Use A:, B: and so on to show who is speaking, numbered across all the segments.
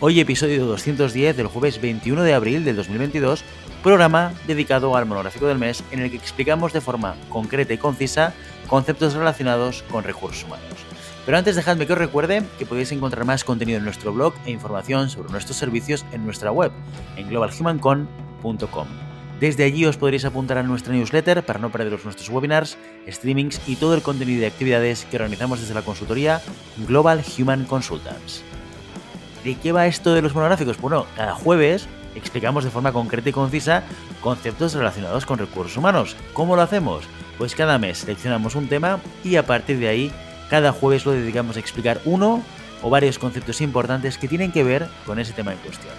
A: Hoy episodio 210 del jueves 21 de abril del 2022, programa dedicado al monográfico del mes en el que explicamos de forma concreta y concisa conceptos relacionados con recursos humanos. Pero antes dejadme que os recuerde que podéis encontrar más contenido en nuestro blog e información sobre nuestros servicios en nuestra web, en globalhumancon.com. Desde allí os podréis apuntar a nuestra newsletter para no perderos nuestros webinars, streamings y todo el contenido de actividades que organizamos desde la consultoría Global Human Consultants. ¿De qué va esto de los monográficos? Bueno, cada jueves explicamos de forma concreta y concisa conceptos relacionados con recursos humanos. ¿Cómo lo hacemos? Pues cada mes seleccionamos un tema y a partir de ahí cada jueves lo dedicamos a explicar uno o varios conceptos importantes que tienen que ver con ese tema en cuestión.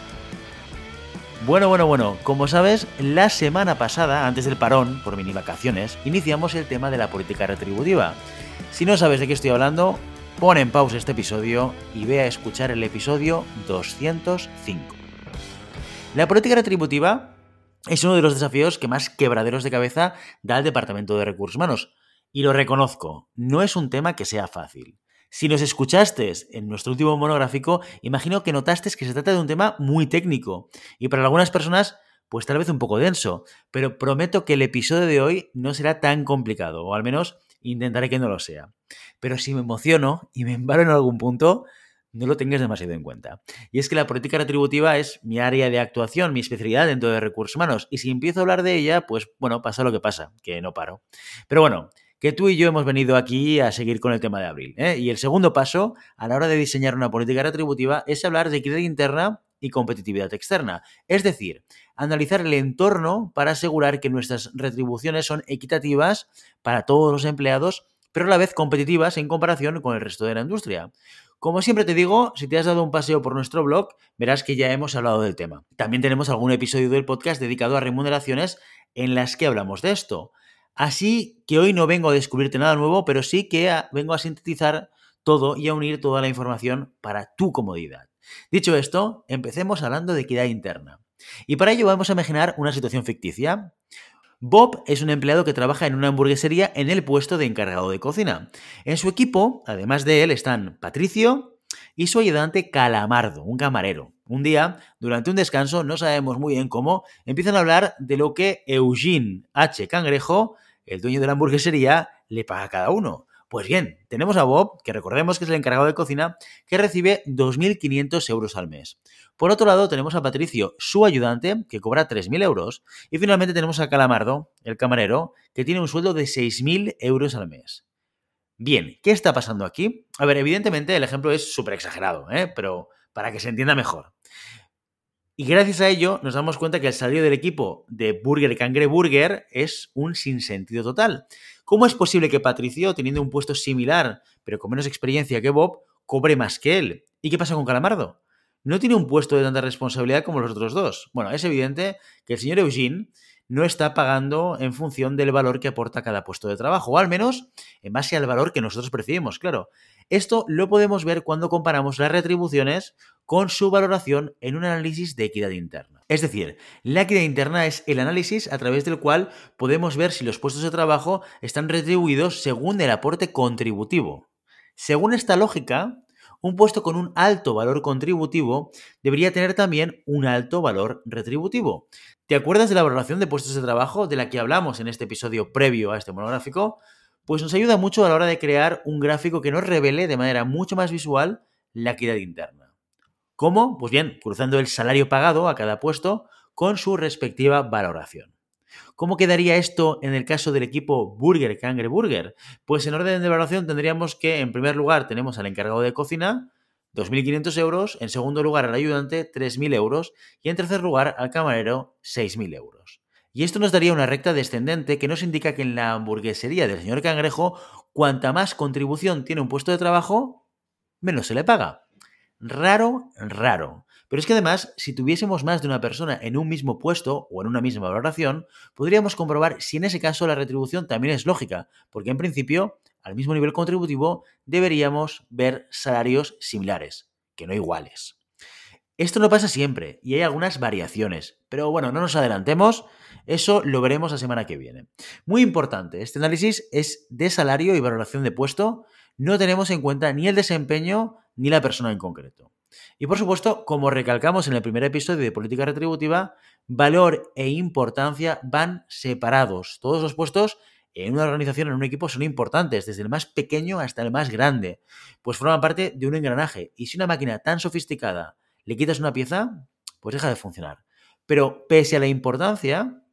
A: Bueno, bueno, bueno, como sabes, la semana pasada, antes del parón por mini vacaciones, iniciamos el tema de la política retributiva. Si no sabes de qué estoy hablando, Pon en pausa este episodio y ve a escuchar el episodio 205. La política retributiva es uno de los desafíos que más quebraderos de cabeza da el Departamento de Recursos Humanos. Y lo reconozco, no es un tema que sea fácil. Si nos escuchaste en nuestro último monográfico, imagino que notaste que se trata de un tema muy técnico y para algunas personas pues tal vez un poco denso, pero prometo que el episodio de hoy no será tan complicado, o al menos intentaré que no lo sea. Pero si me emociono y me embaro en algún punto, no lo tengas demasiado en cuenta. Y es que la política retributiva es mi área de actuación, mi especialidad dentro de recursos humanos. Y si empiezo a hablar de ella, pues bueno, pasa lo que pasa, que no paro. Pero bueno, que tú y yo hemos venido aquí a seguir con el tema de abril. ¿eh? Y el segundo paso a la hora de diseñar una política retributiva es hablar de equidad interna y competitividad externa. Es decir, analizar el entorno para asegurar que nuestras retribuciones son equitativas para todos los empleados, pero a la vez competitivas en comparación con el resto de la industria. Como siempre te digo, si te has dado un paseo por nuestro blog, verás que ya hemos hablado del tema. También tenemos algún episodio del podcast dedicado a remuneraciones en las que hablamos de esto. Así que hoy no vengo a descubrirte nada nuevo, pero sí que vengo a sintetizar todo y a unir toda la información para tu comodidad. Dicho esto, empecemos hablando de equidad interna. Y para ello vamos a imaginar una situación ficticia. Bob es un empleado que trabaja en una hamburguesería en el puesto de encargado de cocina. En su equipo, además de él, están Patricio y su ayudante Calamardo, un camarero. Un día, durante un descanso, no sabemos muy bien cómo, empiezan a hablar de lo que Eugene H. Cangrejo, el dueño de la hamburguesería, le paga a cada uno. Pues bien, tenemos a Bob, que recordemos que es el encargado de cocina, que recibe 2.500 euros al mes. Por otro lado, tenemos a Patricio, su ayudante, que cobra 3.000 euros. Y finalmente tenemos a Calamardo, el camarero, que tiene un sueldo de 6.000 euros al mes. Bien, ¿qué está pasando aquí? A ver, evidentemente el ejemplo es súper exagerado, ¿eh? pero para que se entienda mejor. Y gracias a ello nos damos cuenta que el salario del equipo de Burger Cangre Burger es un sinsentido total. ¿Cómo es posible que Patricio, teniendo un puesto similar, pero con menos experiencia que Bob, cobre más que él? ¿Y qué pasa con Calamardo? No tiene un puesto de tanta responsabilidad como los otros dos. Bueno, es evidente que el señor Eugene no está pagando en función del valor que aporta cada puesto de trabajo, o al menos en base al valor que nosotros percibimos, claro. Esto lo podemos ver cuando comparamos las retribuciones con su valoración en un análisis de equidad interna. Es decir, la equidad interna es el análisis a través del cual podemos ver si los puestos de trabajo están retribuidos según el aporte contributivo. Según esta lógica, un puesto con un alto valor contributivo debería tener también un alto valor retributivo. ¿Te acuerdas de la valoración de puestos de trabajo de la que hablamos en este episodio previo a este monográfico? Pues nos ayuda mucho a la hora de crear un gráfico que nos revele de manera mucho más visual la equidad interna. ¿Cómo? Pues bien, cruzando el salario pagado a cada puesto con su respectiva valoración. ¿Cómo quedaría esto en el caso del equipo Burger Cangre Burger? Pues en orden de valoración tendríamos que, en primer lugar, tenemos al encargado de cocina, 2.500 euros, en segundo lugar al ayudante, 3.000 euros, y en tercer lugar al camarero, 6.000 euros. Y esto nos daría una recta descendente que nos indica que en la hamburguesería del señor Cangrejo, cuanta más contribución tiene un puesto de trabajo, menos se le paga. Raro, raro. Pero es que además, si tuviésemos más de una persona en un mismo puesto o en una misma valoración, podríamos comprobar si en ese caso la retribución también es lógica, porque en principio, al mismo nivel contributivo, deberíamos ver salarios similares, que no iguales. Esto no pasa siempre y hay algunas variaciones, pero bueno, no nos adelantemos, eso lo veremos la semana que viene. Muy importante, este análisis es de salario y valoración de puesto, no tenemos en cuenta ni el desempeño ni la persona en concreto. Y por supuesto, como recalcamos en el primer episodio de política retributiva, valor e importancia van separados. Todos los puestos en una organización, en un equipo, son importantes, desde el más pequeño hasta el más grande, pues forman parte de un engranaje. Y si una máquina tan sofisticada le quitas una pieza, pues deja de funcionar. Pero pese a la importancia,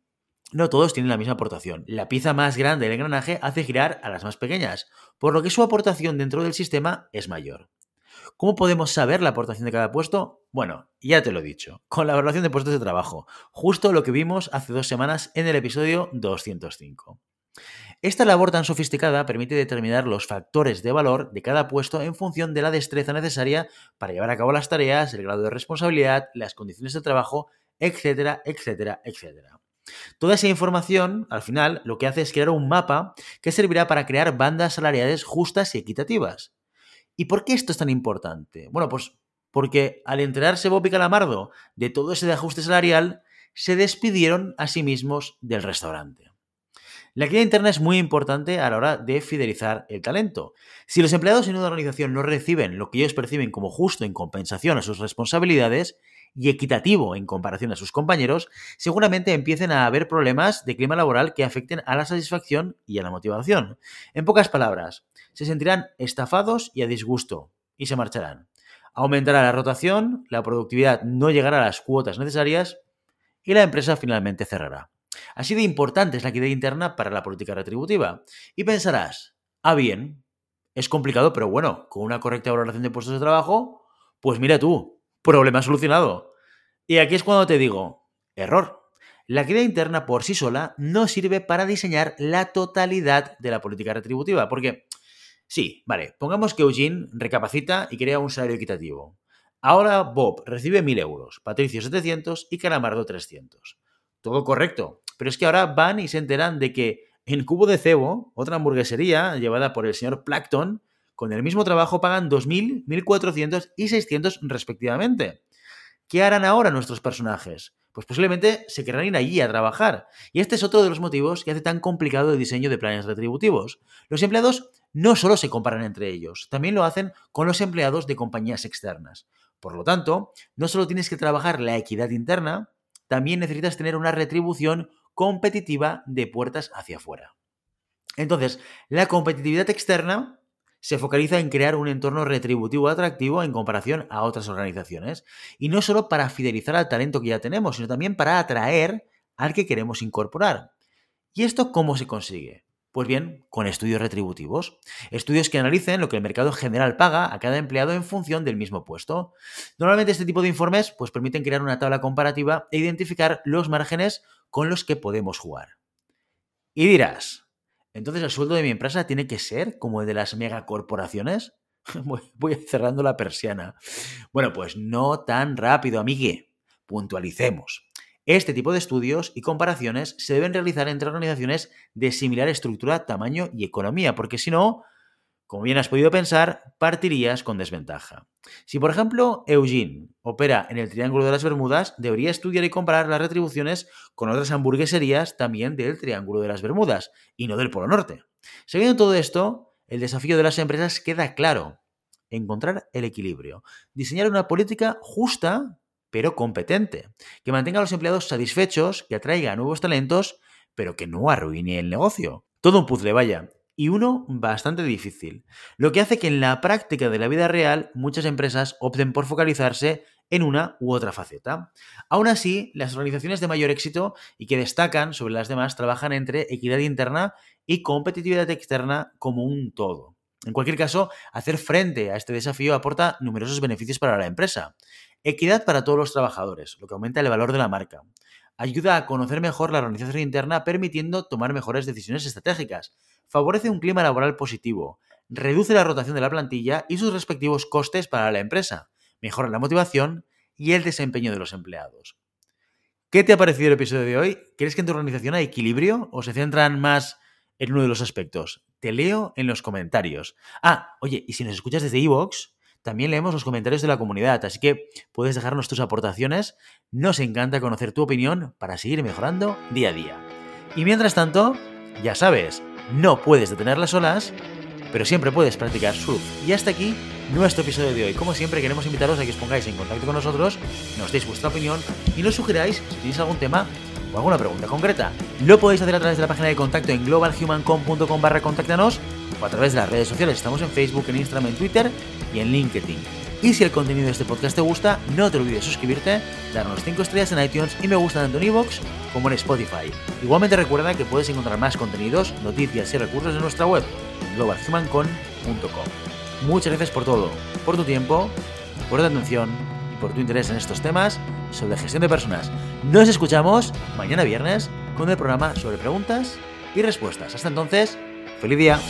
A: no todos tienen la misma aportación. La pieza más grande del engranaje hace girar a las más pequeñas, por lo que su aportación dentro del sistema es mayor. ¿Cómo podemos saber la aportación de cada puesto? Bueno, ya te lo he dicho, con la evaluación de puestos de trabajo, justo lo que vimos hace dos semanas en el episodio 205. Esta labor tan sofisticada permite determinar los factores de valor de cada puesto en función de la destreza necesaria para llevar a cabo las tareas, el grado de responsabilidad, las condiciones de trabajo, etcétera, etcétera, etcétera. Toda esa información, al final, lo que hace es crear un mapa que servirá para crear bandas salariales justas y equitativas. ¿Y por qué esto es tan importante? Bueno, pues porque al enterarse Bob y Calamardo de todo ese ajuste salarial, se despidieron a sí mismos del restaurante. La equidad interna es muy importante a la hora de fidelizar el talento. Si los empleados en una organización no reciben lo que ellos perciben como justo en compensación a sus responsabilidades y equitativo en comparación a sus compañeros, seguramente empiecen a haber problemas de clima laboral que afecten a la satisfacción y a la motivación. En pocas palabras, se sentirán estafados y a disgusto y se marcharán. Aumentará la rotación, la productividad no llegará a las cuotas necesarias y la empresa finalmente cerrará. Así de importante es la equidad interna para la política retributiva. Y pensarás, ah bien, es complicado, pero bueno, con una correcta valoración de puestos de trabajo, pues mira tú, problema solucionado. Y aquí es cuando te digo, error. La equidad interna por sí sola no sirve para diseñar la totalidad de la política retributiva, porque sí, vale, pongamos que Eugene recapacita y crea un salario equitativo. Ahora Bob recibe 1.000 euros, Patricio 700 y Calamardo 300. Todo correcto. Pero es que ahora van y se enteran de que en Cubo de Cebo, otra hamburguesería llevada por el señor Plankton, con el mismo trabajo pagan 2.000, 1.400 y 600 respectivamente. ¿Qué harán ahora nuestros personajes? Pues posiblemente se querrán ir allí a trabajar. Y este es otro de los motivos que hace tan complicado el diseño de planes retributivos. Los empleados no solo se comparan entre ellos, también lo hacen con los empleados de compañías externas. Por lo tanto, no solo tienes que trabajar la equidad interna, también necesitas tener una retribución competitiva de puertas hacia afuera. Entonces, la competitividad externa se focaliza en crear un entorno retributivo atractivo en comparación a otras organizaciones. Y no solo para fidelizar al talento que ya tenemos, sino también para atraer al que queremos incorporar. ¿Y esto cómo se consigue? Pues bien, con estudios retributivos. Estudios que analicen lo que el mercado general paga a cada empleado en función del mismo puesto. Normalmente este tipo de informes pues, permiten crear una tabla comparativa e identificar los márgenes con los que podemos jugar. Y dirás, entonces el sueldo de mi empresa tiene que ser como el de las megacorporaciones. Voy cerrando la persiana. Bueno, pues no tan rápido, amigue. Puntualicemos. Este tipo de estudios y comparaciones se deben realizar entre organizaciones de similar estructura, tamaño y economía, porque si no, como bien has podido pensar, partirías con desventaja. Si, por ejemplo, Eugene opera en el Triángulo de las Bermudas, debería estudiar y comparar las retribuciones con otras hamburgueserías también del Triángulo de las Bermudas y no del Polo Norte. Sabiendo todo esto, el desafío de las empresas queda claro. Encontrar el equilibrio. Diseñar una política justa pero competente, que mantenga a los empleados satisfechos, que atraiga nuevos talentos, pero que no arruine el negocio. Todo un puzzle, vaya, y uno bastante difícil, lo que hace que en la práctica de la vida real muchas empresas opten por focalizarse en una u otra faceta. Aún así, las organizaciones de mayor éxito y que destacan sobre las demás trabajan entre equidad interna y competitividad externa como un todo. En cualquier caso, hacer frente a este desafío aporta numerosos beneficios para la empresa. Equidad para todos los trabajadores, lo que aumenta el valor de la marca. Ayuda a conocer mejor la organización interna permitiendo tomar mejores decisiones estratégicas. Favorece un clima laboral positivo. Reduce la rotación de la plantilla y sus respectivos costes para la empresa. Mejora la motivación y el desempeño de los empleados. ¿Qué te ha parecido el episodio de hoy? ¿Crees que en tu organización hay equilibrio o se centran más en uno de los aspectos? Te leo en los comentarios. Ah, oye, y si nos escuchas desde iVoox, también leemos los comentarios de la comunidad, así que puedes dejarnos tus aportaciones. Nos encanta conocer tu opinión para seguir mejorando día a día. Y mientras tanto, ya sabes, no puedes detener las olas, pero siempre puedes practicar surf. Y hasta aquí nuestro episodio de hoy. Como siempre, queremos invitaros a que os pongáis en contacto con nosotros, nos deis vuestra opinión y nos sugeráis si tenéis algún tema o alguna pregunta concreta. Lo podéis hacer a través de la página de contacto en globalhumancom.com barra contáctanos o a través de las redes sociales. Estamos en Facebook, en Instagram, en Twitter y en LinkedIn. Y si el contenido de este podcast te gusta, no te olvides suscribirte, darnos 5 estrellas en iTunes y me gusta tanto en iVoox como en Spotify. Igualmente recuerda que puedes encontrar más contenidos, noticias y recursos en nuestra web, globalhumancon.com. Muchas gracias por todo, por tu tiempo, por tu atención y por tu interés en estos temas sobre gestión de personas. Nos escuchamos mañana viernes con el programa sobre preguntas y respuestas. Hasta entonces, feliz día.